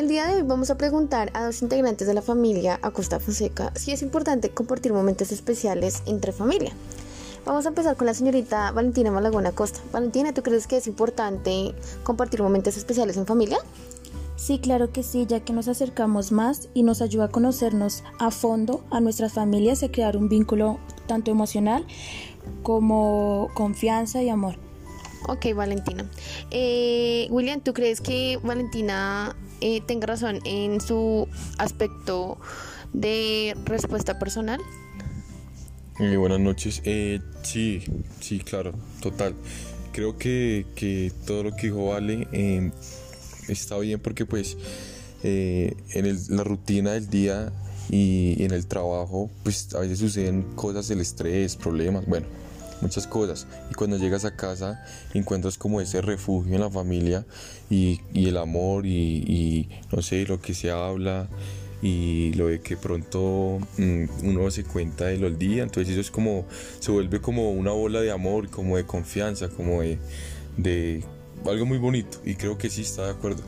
El día de hoy vamos a preguntar a dos integrantes de la familia Acosta Fonseca si es importante compartir momentos especiales entre familia. Vamos a empezar con la señorita Valentina Malagón Acosta. Valentina, ¿tú crees que es importante compartir momentos especiales en familia? Sí, claro que sí, ya que nos acercamos más y nos ayuda a conocernos a fondo a nuestras familias y a crear un vínculo tanto emocional como confianza y amor. Ok, Valentina. Eh, William, ¿tú crees que Valentina eh, tenga razón en su aspecto de respuesta personal? Buenas noches. Eh, sí, sí, claro, total. Creo que, que todo lo que dijo Vale eh, está bien porque pues eh, en el- la rutina del día y en el trabajo pues a veces suceden cosas del estrés, problemas, bueno, muchas cosas. Y cuando llegas a casa encuentras como ese refugio en la familia y, el amor y, y, no sé, lo que se habla y lo de que pronto mm, uno se cuenta de lo del día, entonces eso es como, se vuelve como una bola de amor, como de confianza, como de, de algo muy bonito y creo que sí está de acuerdo.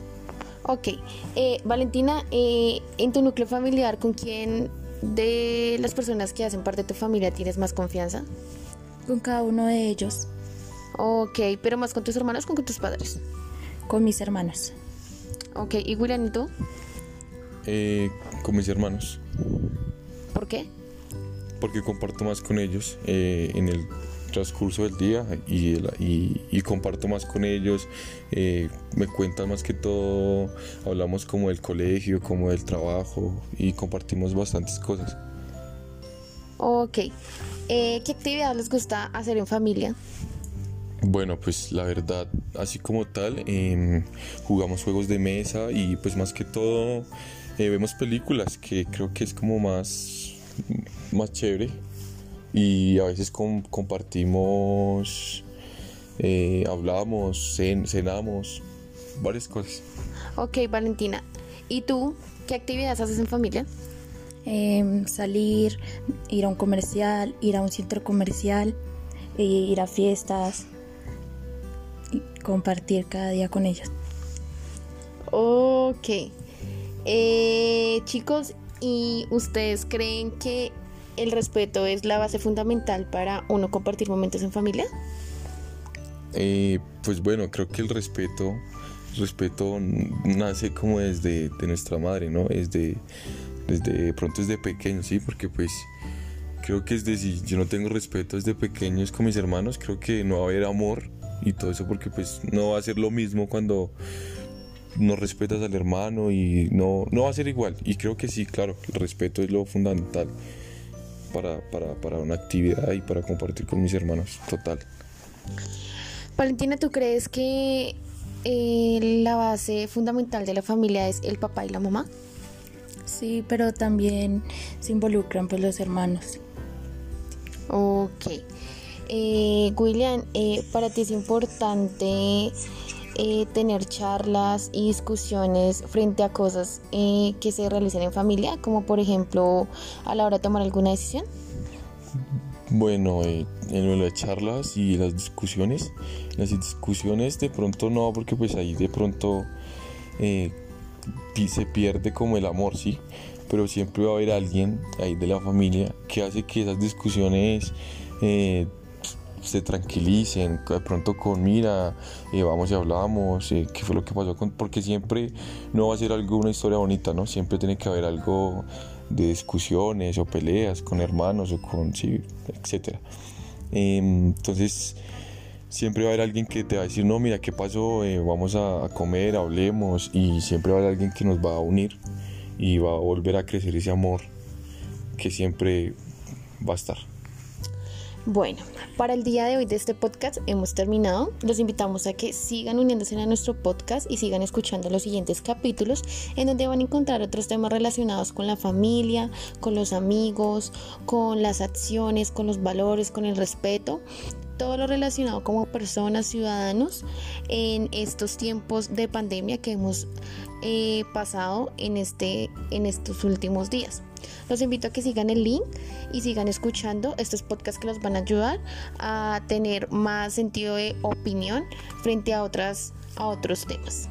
Ok. Eh, Valentina, eh, en tu núcleo familiar, ¿con quién de las personas que hacen parte de tu familia tienes más confianza? Con cada uno de ellos, Ok, pero más con tus hermanos o con tus padres. con mis hermanas. Ok, ¿y William y tú? Eh, con mis hermanos, ¿Por qué? porque comparto más con ellos eh, en el transcurso del día y, el- y- y comparto más con ellos, eh, me cuentan más que todo, hablamos como del colegio, como del trabajo y compartimos bastantes cosas. Ok. Eh, ¿Qué actividad les gusta hacer en familia? Bueno, pues la verdad, así como tal, em, jugamos juegos de mesa y pues más que todo eh, vemos películas que creo que es como más, más chévere y a veces com- compartimos, eh, hablamos, cen- cenamos, varias cosas. Ok, Valentina. ¿Y tú? ¿Qué actividades haces en familia? Em, salir, ir a un comercial, ir a un centro comercial, e ir a fiestas y compartir cada día con ellos. Ok. Eh, chicos, ¿y ustedes creen que el respeto es la base fundamental para uno compartir momentos en familia? Eh, pues bueno, creo que el respeto, el respeto nace como desde de nuestra madre, ¿no? Desde, desde de pronto desde pequeño, sí, porque pues creo que es de si yo no tengo respeto desde pequeños con mis hermanos, creo que no va a haber amor y todo eso porque pues no va a ser lo mismo cuando no respetas al hermano y no, no va a ser igual. Y creo que sí, claro, el respeto es lo fundamental para, para, para una actividad y para compartir con mis hermanos, total. Valentina, ¿tú crees que eh, la base fundamental de la familia es el papá y la mamá? Sí, pero también se involucran pues los hermanos. Ok. Eh, William, eh, para ti es importante eh, tener charlas y discusiones frente a cosas eh, que se realicen en familia, como por ejemplo a la hora de tomar alguna decisión. Bueno, eh, en lo de las charlas y las discusiones, las discusiones de pronto no, porque pues ahí de pronto eh, se pierde como el amor, ¿sí? Pero siempre va a haber alguien ahí de la familia que hace que esas discusiones eh, se tranquilicen, de pronto con mira, eh, vamos y hablamos, eh, qué fue lo que pasó con... Porque siempre no va a ser algo, una historia bonita, ¿no? Siempre tiene que haber algo de discusiones o peleas con hermanos o con, sí, etcétera. Em, entonces, siempre va a haber alguien que te va a decir, no, mira, ¿qué pasó? Eh, vamos a, a comer, hablemos, y siempre va a haber alguien que nos va a unir y va a volver a crecer ese amor que siempre va a estar. Bueno, para el día de hoy de este podcast hemos terminado. Los invitamos a que sigan uniéndose a nuestro podcast y sigan escuchando los siguientes capítulos en donde van a encontrar otros temas relacionados con la familia, con los amigos, con las acciones, con los valores, con el respeto. Todo lo relacionado como personas, ciudadanos en estos tiempos de pandemia que hemos eh, pasado en, este, en estos últimos días. Los invito a que sigan el link y sigan escuchando estos podcasts que los van a ayudar a tener más sentido de opinión frente a otras a otros temas.